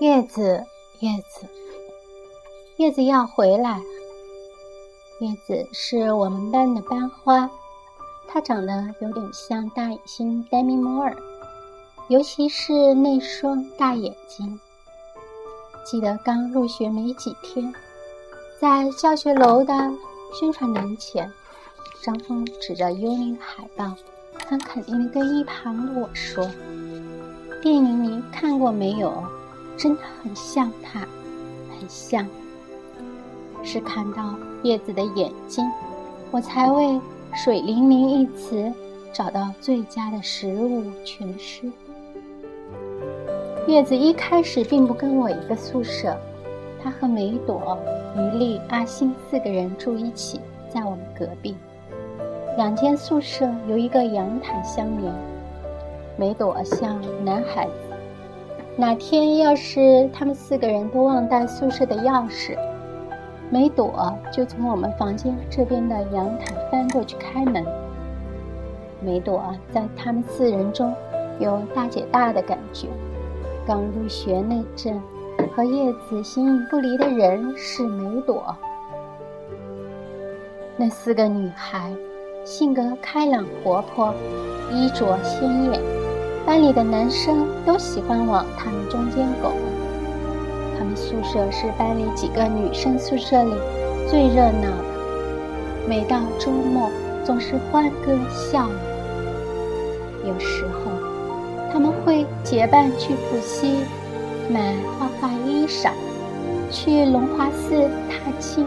叶子，叶子，叶子要回来。叶子是我们班的班花，她长得有点像大眼星黛米·摩尔，尤其是那双大眼睛。记得刚入学没几天，在教学楼的宣传栏前，张峰指着幽灵海报，很肯定地跟一旁的我说：“电影你看过没有？真的很像他，很像。”是看到叶子的眼睛，我才为“水灵灵”一词找到最佳的食物诠释。叶子一开始并不跟我一个宿舍，他和梅朵、于丽、阿星四个人住一起，在我们隔壁。两间宿舍有一个阳台相连。梅朵像男孩子，哪天要是他们四个人都忘带宿舍的钥匙。梅朵就从我们房间这边的阳台翻过去开门。梅朵在他们四人中有大姐大的感觉。刚入学那阵，和叶子形影不离的人是梅朵。那四个女孩性格开朗活泼，衣着鲜艳，班里的男生都喜欢往他们中间拱。他们宿舍是班里几个女生宿舍里最热闹的，每到周末总是欢歌笑语。有时候他们会结伴去浦西买花花衣裳，去龙华寺踏青。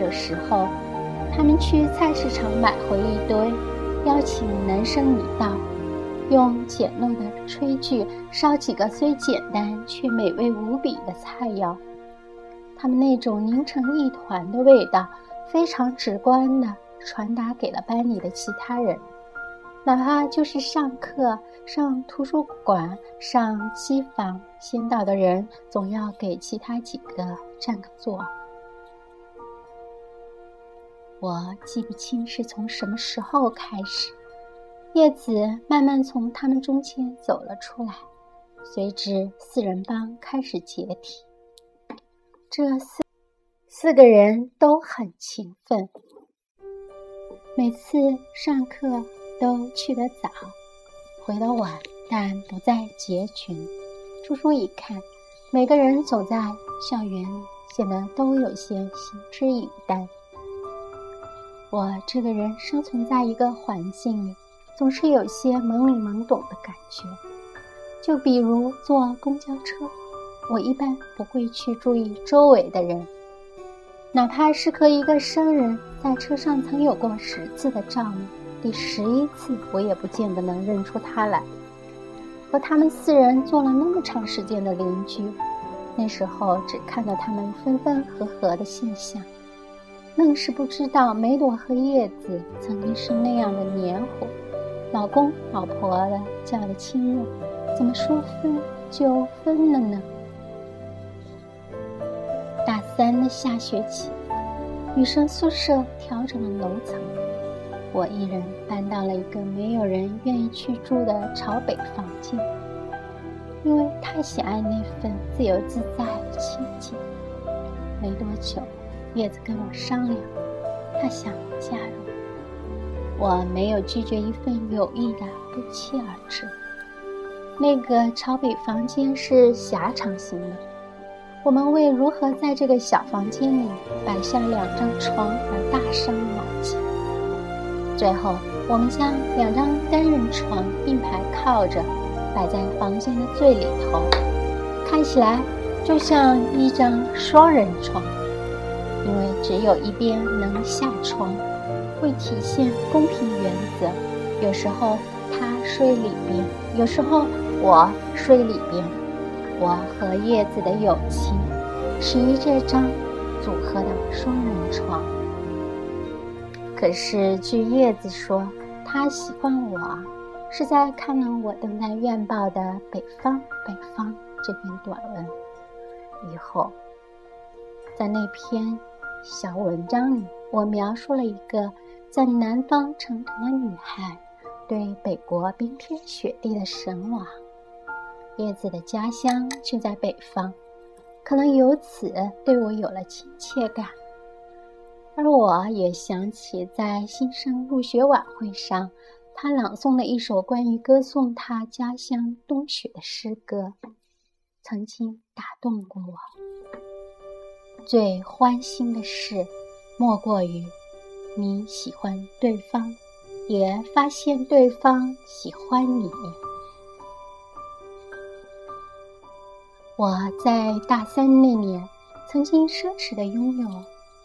有时候他们去菜市场买回一堆，邀请男生一道。用简陋的炊具烧几个虽简单却美味无比的菜肴，他们那种凝成一团的味道，非常直观地传达给了班里的其他人。哪怕就是上课、上图书馆、上机房，先到的人总要给其他几个占个座。我记不清是从什么时候开始。叶子慢慢从他们中间走了出来，随之四人帮开始解体。这四四个人都很勤奋，每次上课都去得早，回得晚，但不再结群。初初一看，每个人走在校园里，显得都有些行之以淡。我这个人生存在一个环境里。总是有些懵里懵懂的感觉，就比如坐公交车，我一般不会去注意周围的人，哪怕是和一个生人在车上曾有过十次的照面，第十一次我也不见得能认出他来。和他们四人做了那么长时间的邻居，那时候只看到他们分分合合的现象，愣是不知道梅朵和叶子曾经是那样的黏糊。老公老婆的叫的亲热，怎么说分就分了呢？大三的下学期，女生宿舍调整了楼层，我一人搬到了一个没有人愿意去住的朝北房间，因为太喜爱那份自由自在的清静。没多久，叶子跟我商量，她想加入。我没有拒绝一份有意的不期而至。那个朝北房间是狭长型的，我们为如何在这个小房间里摆下两张床而大伤脑筋。最后，我们将两张单人床并排靠着，摆在房间的最里头，看起来就像一张双人床，因为只有一边能下床。会体现公平原则。有时候他睡里边，有时候我睡里边。我和叶子的友情始于这张组合的双人床。可是据叶子说，他喜欢我是在看了我登在院报的《北方北方》这篇短文以后，在那篇小文章里，我描述了一个。在南方成长的女孩，对北国冰天雪地的神往，叶子的家乡却在北方，可能由此对我有了亲切感。而我也想起在新生入学晚会上，他朗诵了一首关于歌颂他家乡冬雪的诗歌，曾经打动过我。最欢欣的事，莫过于你喜欢对方，也发现对方喜欢你。我在大三那年，曾经奢侈的拥有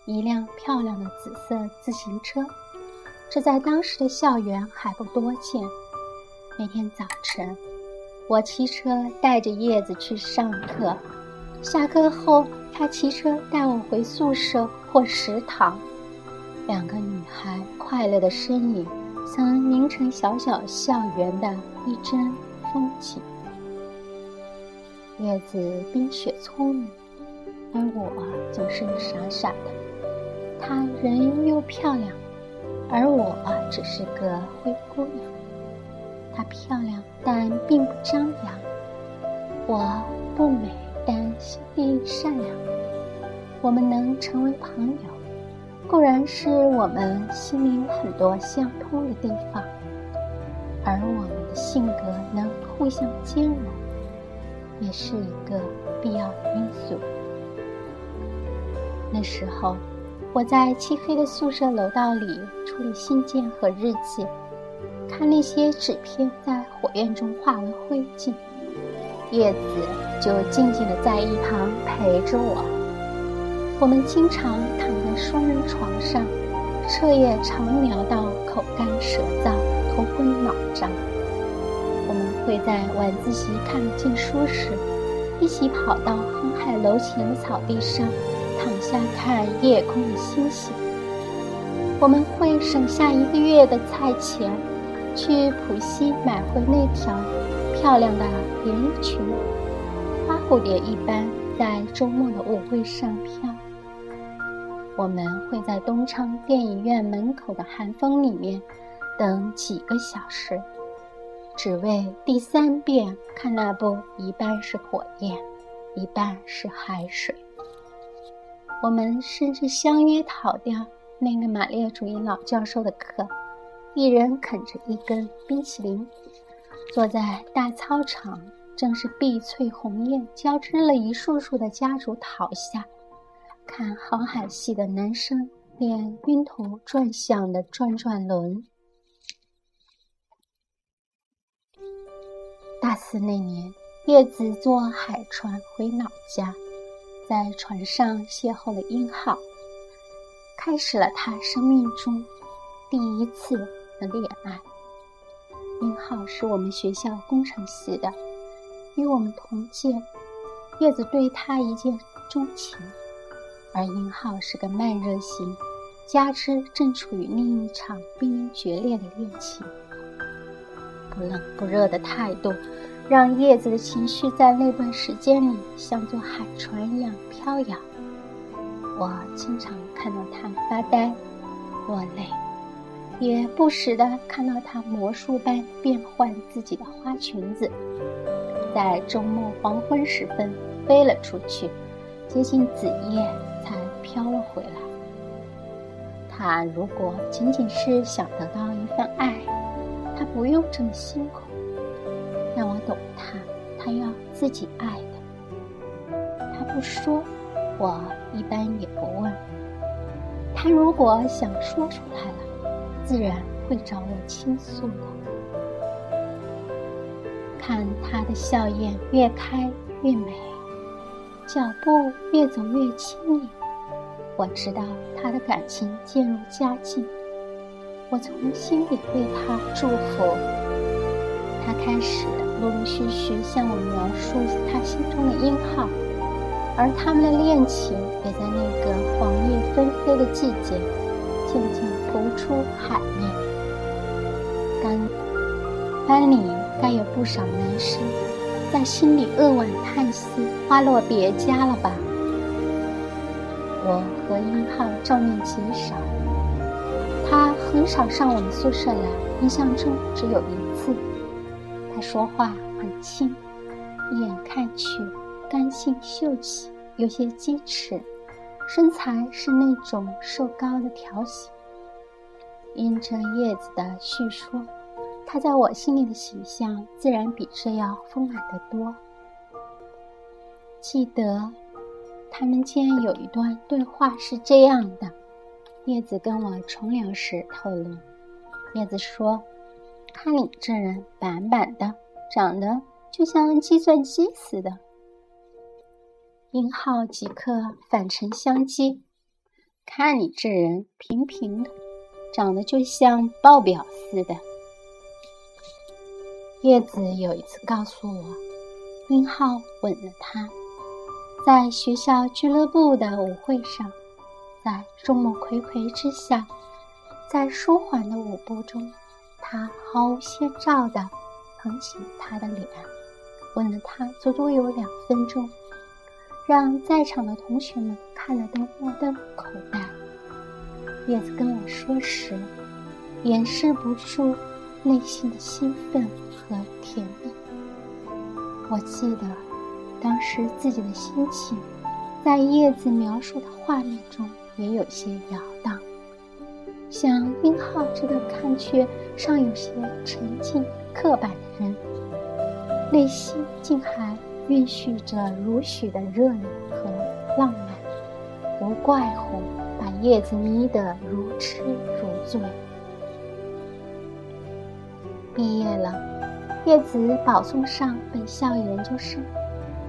一辆漂亮的紫色自行车，这在当时的校园还不多见。每天早晨，我骑车带着叶子去上课，下课后，他骑车带我回宿舍或食堂。两个女孩快乐的身影，曾凝成小小校园的一帧风景。叶子冰雪聪明，而我总是傻傻的。她人又漂亮，而我只是个灰姑娘。她漂亮，但并不张扬；我不美，但心地善良。我们能成为朋友，固然是我们心里有很多相通的地方，而我们的性格能互相兼容。也是一个必要因素。那时候，我在漆黑的宿舍楼道里处理信件和日记，看那些纸片在火焰中化为灰烬，叶子就静静地在一旁陪着我。我们经常躺在双人床上，彻夜长聊到口干舌燥、头昏脑胀。我们会在晚自习看不进书时，一起跑到航海楼前的草地上，躺下看夜空的星星。我们会省下一个月的菜钱，去浦西买回那条漂亮的连衣裙，花蝴蝶一般在周末的舞会上飘。我们会在东昌电影院门口的寒风里面等几个小时。只为第三遍看那部一半是火焰，一半是海水。我们甚至相约逃掉那个马列主义老教授的课，一人啃着一根冰淇淋，坐在大操场，正是碧翠红叶交织了一束束的夹竹桃下，看航海系的男生练晕头转向的转转轮。大四那年，叶子坐海船回老家，在船上邂逅了英浩，开始了他生命中第一次的恋爱。英浩是我们学校工程系的，与我们同届。叶子对他一见钟情，而英浩是个慢热型，加之正处于另一场濒临决裂的恋情。不冷不热的态度，让叶子的情绪在那段时间里像座海船一样飘摇。我经常看到他发呆、落泪，也不时地看到他魔术般变换自己的花裙子，在周末黄昏时分飞了出去，接近子夜飘了回来。他如果仅仅是想得到一份爱，他不用这么辛苦，让我懂他，他要自己爱的。他不说，我一般也不问。他如果想说出来了，自然会找我倾诉的。看他的笑靥越开越美，脚步越走越轻盈，我知道他的感情渐入佳境。我从心里为他祝福。他开始陆陆续续向我描述他心中的英浩，而他们的恋情也在那个黄叶纷飞的季节渐渐浮出海面。班班里该有不少男生在心里扼腕叹息：“花落别家了吧？”我和英浩照面极少。他很少上我们宿舍来，印象中只有一次。他说话很轻，一眼看去，干性秀气，有些矜持，身材是那种瘦高的条形。因着叶子的叙说，他在我心里的形象自然比这要丰满得多。记得，他们间有一段对话是这样的：叶子跟我重聊时透露，叶子说：“看你这人板板的，长得就像计算机似的。”殷浩即刻反唇相讥：“看你这人平平的。”长得就像报表似的。叶子有一次告诉我，殷浩吻了她，在学校俱乐部的舞会上，在众目睽睽之下，在舒缓的舞步中，他毫无先兆地捧起她的脸，吻了她足足有两分钟，让在场的同学们看了都目瞪口呆。叶子跟我说时，掩饰不住内心的兴奋和甜蜜。我记得当时自己的心情，在叶子描述的画面中也有些摇荡。像殷浩这个看却尚有些沉静刻板的人，内心竟还蕴蓄着如许的热烈和浪漫，无怪乎。把叶子迷得如痴如醉。毕业了，叶子保送上本校研究生，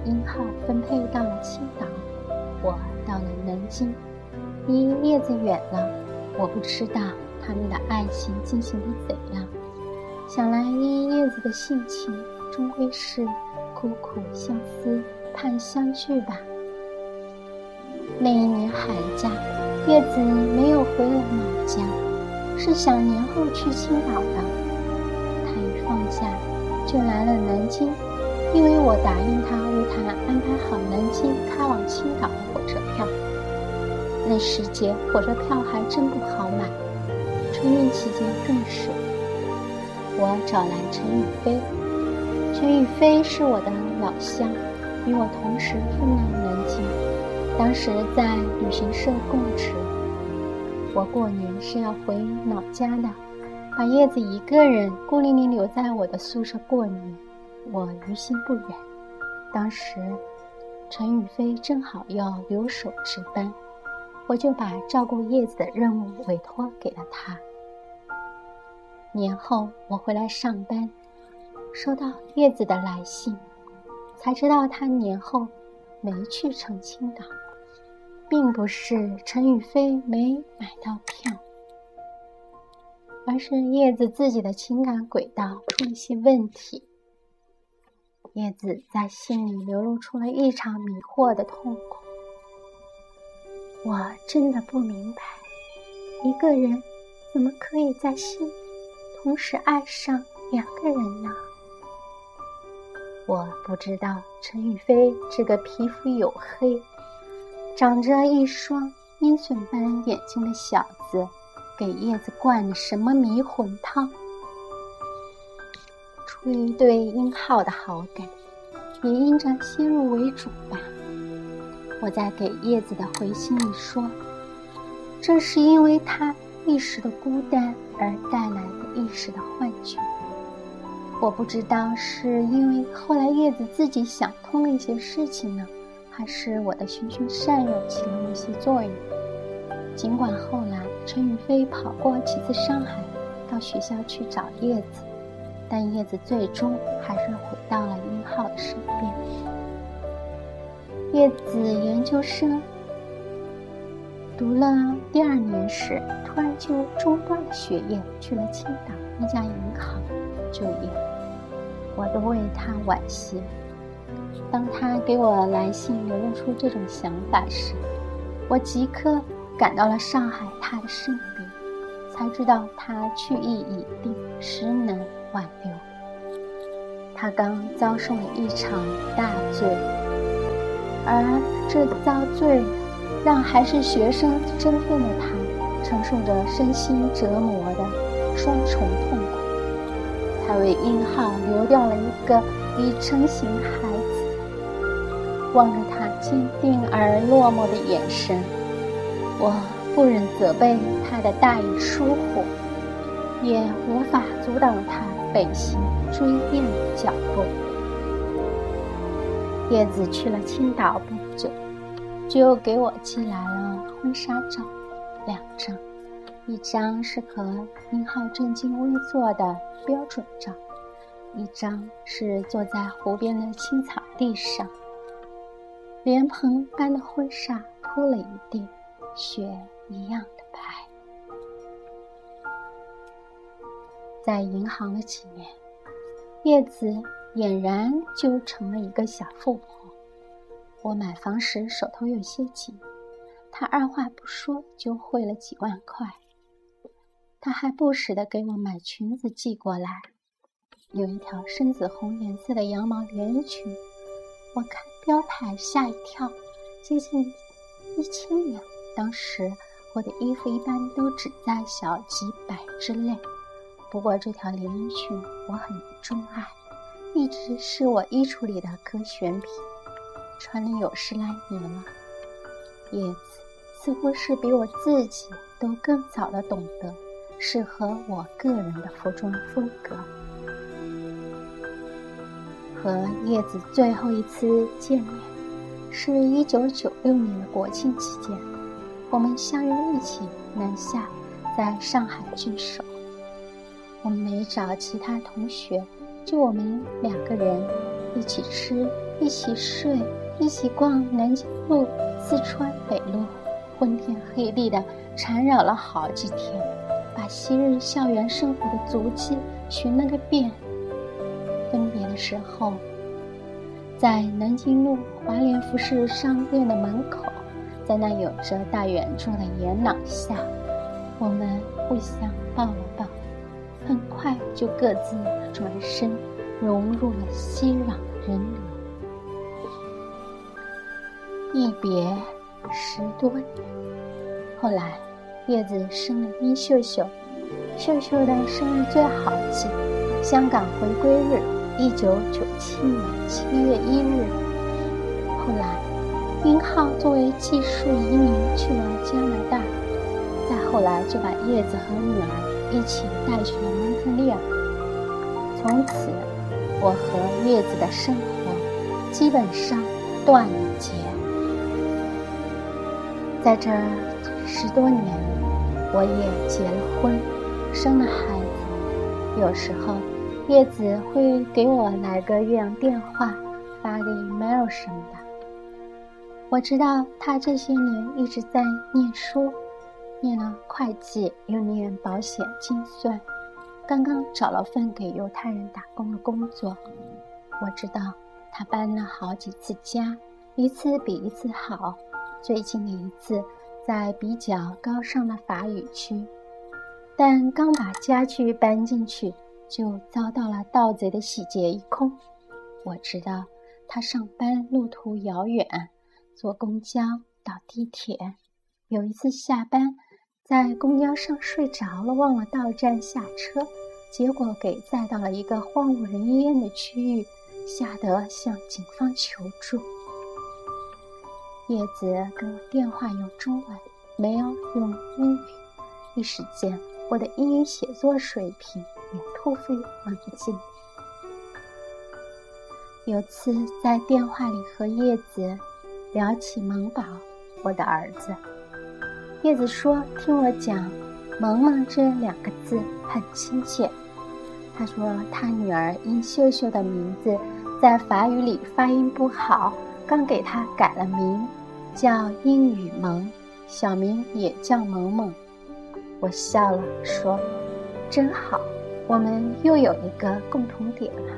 殷浩分配到了青岛，我到了南京。离叶子远了，我不知道他们的爱情进行的怎样。想来依叶子的性情，终归是苦苦相思盼相聚吧。那一年寒假。叶子没有回了老家，是想年后去青岛的。他一放假就来了南京，因为我答应他为他安排好南京开往青岛的火车票。那时节火车票还真不好买，春运期间更是。我找来陈宇飞，陈宇飞是我的老乡，与我同时赴了南京。当时在旅行社供职，我过年是要回老家的，把叶子一个人孤零零留在我的宿舍过年，我于心不忍。当时陈宇飞正好要留守值班，我就把照顾叶子的任务委托给了他。年后我回来上班，收到叶子的来信，才知道他年后没去成青岛。并不是陈宇飞没买到票，而是叶子自己的情感轨道出了些问题。叶子在心里流露出了异常迷惑的痛苦。我真的不明白，一个人怎么可以在心里同时爱上两个人呢？我不知道陈宇飞这个皮肤黝黑。长着一双鹰隼般眼睛的小子，给叶子灌了什么迷魂汤？出于对殷浩的好感，也因着先入为主吧。我在给叶子的回信里说，这是因为他一时的孤单而带来的一时的幻觉。我不知道是因为后来叶子自己想通了一些事情呢。还是我的循循善诱起了一些作用。尽管后来陈宇飞跑过几次上海，到学校去找叶子，但叶子最终还是回到了殷浩的身边。叶子研究生读了第二年时，突然就中断了学业，去了青岛一家银行就业。我都为他惋惜。当他给我来信流露出这种想法时，我即刻赶到了上海他的身边，才知道他去意已定，实难挽留。他刚遭受了一场大罪，而这遭罪让还是学生身份的他承受着身心折磨的双重痛苦。他为英浩流掉了一个已成型孩子。望着他坚定而落寞的眼神，我不忍责备他的大意疏忽，也无法阻挡他北行追恋的脚步。叶子去了青岛不久，就给我寄来了婚纱照，两张，一张是和殷浩正襟危坐的标准照。一张是坐在湖边的青草地上，莲蓬般的婚纱铺了一地，雪一样在银行了几年，叶子俨然就成了一个小富婆。我买房时手头有些紧，她二话不说就汇了几万块。她还不时地给我买裙子寄过来。有一条深紫红颜色的羊毛连衣裙，我看标牌吓一跳，接近一千元。当时我的衣服一般都只在小几百之内，不过这条连衣裙我很钟爱，一直是我衣橱里的可选品，穿了有十来年了。叶子似乎是比我自己都更早的懂得适合我个人的服装风格。和叶子最后一次见面，是一九九六年的国庆期间，我们相约一起南下，在上海聚首。我们没找其他同学，就我们两个人，一起吃，一起睡，一起逛南京路、四川北路，昏天黑地的缠绕了好几天，把昔日校园生活的足迹寻了个遍。分别的时候，在南京路华联服饰商店的门口，在那有着大圆柱的檐廊下，我们互相抱了抱，快就各自转身，融入了熙攘人流。一别十多年，后来叶子生了殷秀秀，秀秀的生日最好记，香港回归日。一九九七年七月一日，后来，殷浩作为技术移民去了加拿大，再后来就把叶子和女儿一起带去了蒙特利尔。从此，我和叶子的生活基本上断了节。在这十多年，我也结了婚，生了孩子，有时候。叶子会给我来个岳阳电话，发个 email 什么的。我知道他这些年一直在念书，念了会计，又念保险精算，刚刚找了份给犹太人打工的工作。我知道他搬了好几次家，一次比一次好。最近的一次在比较高尚的法语区，但刚把家具搬进去。就遭到了盗贼的洗劫一空。我知道他上班路途遥远，坐公交、倒地铁。有一次下班，在公交上睡着了，忘了到站下车，结果给载到了一个荒无人烟的区域，吓得向警方求助。叶子给我电话用中文，没有用英语。一时间，我的英语写作水平。也突飞猛进。有次在电话里和叶子聊起萌宝，我的儿子，叶子说听我讲“萌萌”这两个字很亲切。他说他女儿因秀秀的名字在法语里发音不好，刚给她改了名，叫英语萌，小名也叫萌萌。我笑了，说：“真好。”我们又有一个共同点了。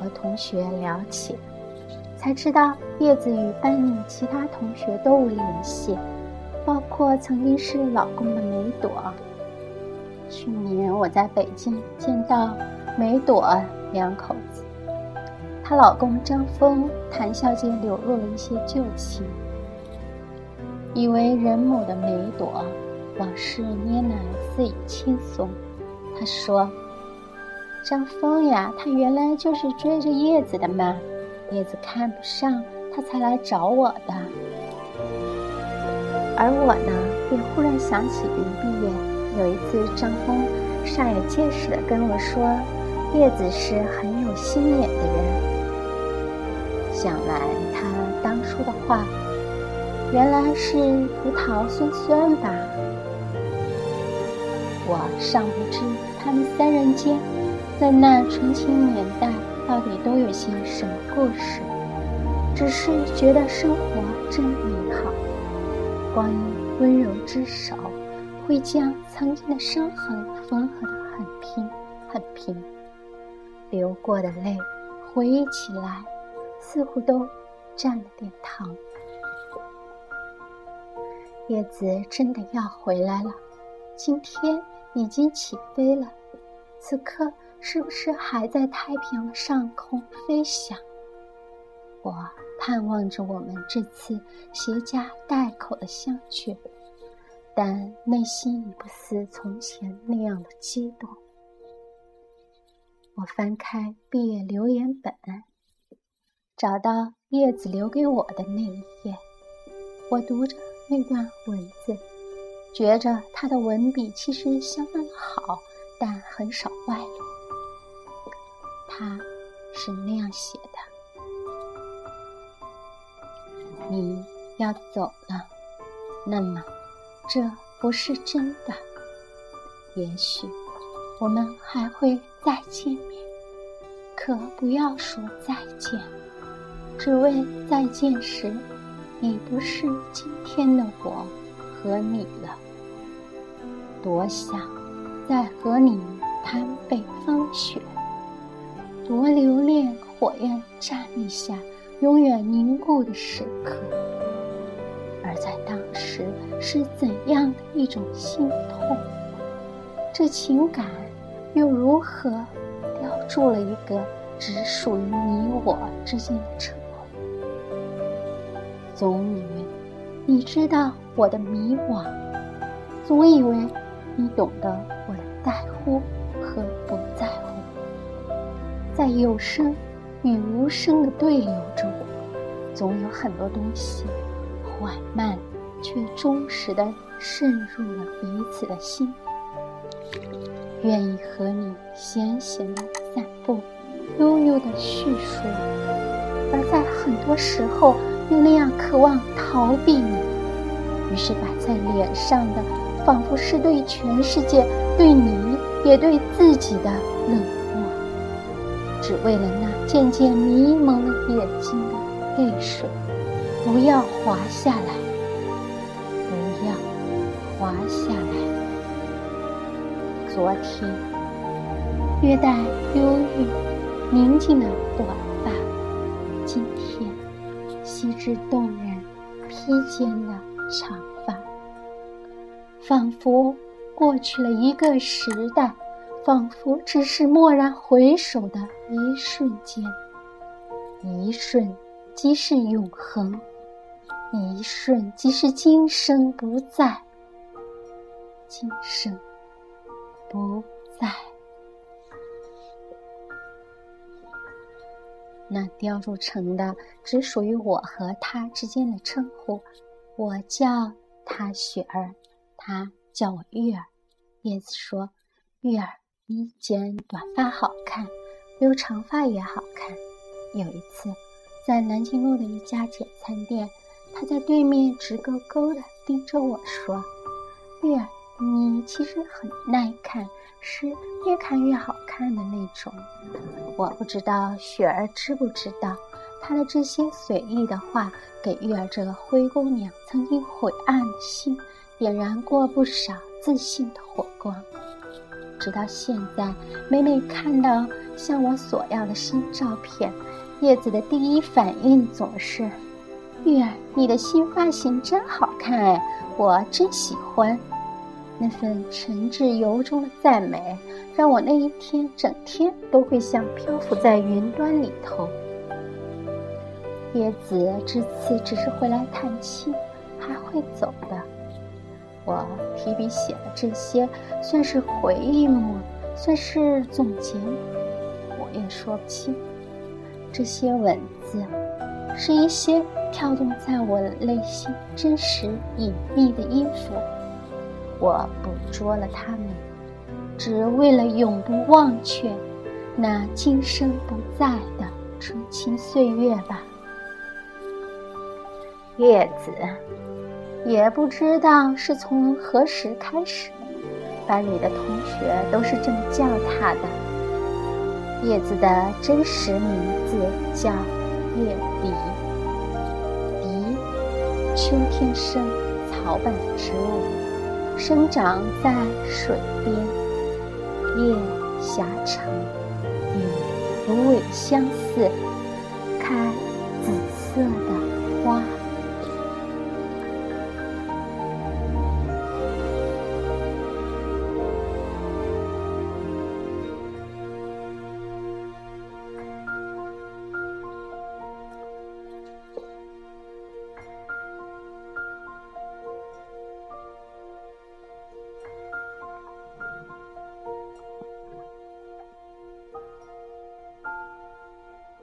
和同学聊起，才知道叶子与班里其他同学都无联系，括曾经是老公的梅朵。去年我在北京见到梅朵两口子，她老公张峰谈笑间流露了一些旧情。以为人母的梅朵，往事拈来似已轻松。他说：“张峰呀，他原来就是追着叶子的嘛。叶子看不上，他才来找我的。而我呢，也忽然想起林碧叶有一次，张峰煞有介事地跟我说，叶子是很有心眼的人。想来他当初的话，原来是葡萄酸酸吧？我尚不知他们三人间，在那纯情年代。到底都有些什么故事？只是觉得生活真美好，光阴温柔之手，会将曾经的伤痕缝合得很平很平。流过的泪，回忆起来，似乎都沾了点糖。叶子真的要回来了，今天已经起飞了，此刻。是不是还在太平洋上空飞翔？我盼望着我们这次携家带口的相聚，但内心已不似从前那样的激动。我翻开毕业留言本，找到叶子留给我的那一页，我读着那段文字，觉着他的文笔其实相当的好，但很少外露。他是那样写的：“你要走了，那么这不是真的。也许我们还会再见面，可不要说再见，只为再见时已不是今天的我和你了。多想再和你谈北方雪。”多留恋火焰站立下永远凝固的时刻，而在当时是怎样的一种心痛？这情感又如何雕铸了一个只属于你我之间的称呼？总以为你知道我的迷惘，总以为你懂得我的在乎和不在乎。在有声与无声的对流中，总有很多东西缓慢却忠实的渗入了彼此的心。愿意和你闲闲的散步，悠悠的叙述，而在很多时候又那样渴望逃避你。于是摆在脸上的，仿佛是对全世界、对你也对自己的冷漠。只为了那渐渐迷蒙了眼睛的泪水，不要滑下来，不要滑下来。昨天，略带忧郁、宁静的短发；今天，细致动人、披肩的长发，仿佛过去了一个时代。仿佛只是蓦然回首的一瞬间，一瞬即是永恒，一瞬即是今生不在，今生不在。那雕铸成的只属于我和他之间的称呼，我叫他雪儿，他叫我玉儿。叶子说：“玉儿。”你剪短发好看，留长发也好看。有一次，在南京路的一家简餐店，他在对面直勾勾地盯着我说：“玉儿，你其实很耐看，是越看越好看的那种。”我不知道雪儿知不知道，他的这些随意的话，给玉儿这个灰姑娘曾经晦暗的心，点燃过不少自信的火光。直到现在，每每看到向我索要的新照片，叶子的第一反应总是：“玉儿，你的新发型真好看哎，我真喜欢。”那份诚挚由衷的赞美，让我那一天整天都会像漂浮在云端里头。叶子这次只是回来探亲，还会走的。我提笔写了这些，算是回忆吗？算是总结？我也说不清。这些文字，是一些跳动在我内心真实隐秘的音符。我捕捉了它们，只为了永不忘却那今生不在的纯情岁月吧。叶子，也不知道是从何时开始，班里的同学都是这么叫他的。叶子的真实名字叫叶梨，梨，秋天生，草本植物，生长在水边，叶狭长，与芦苇相似，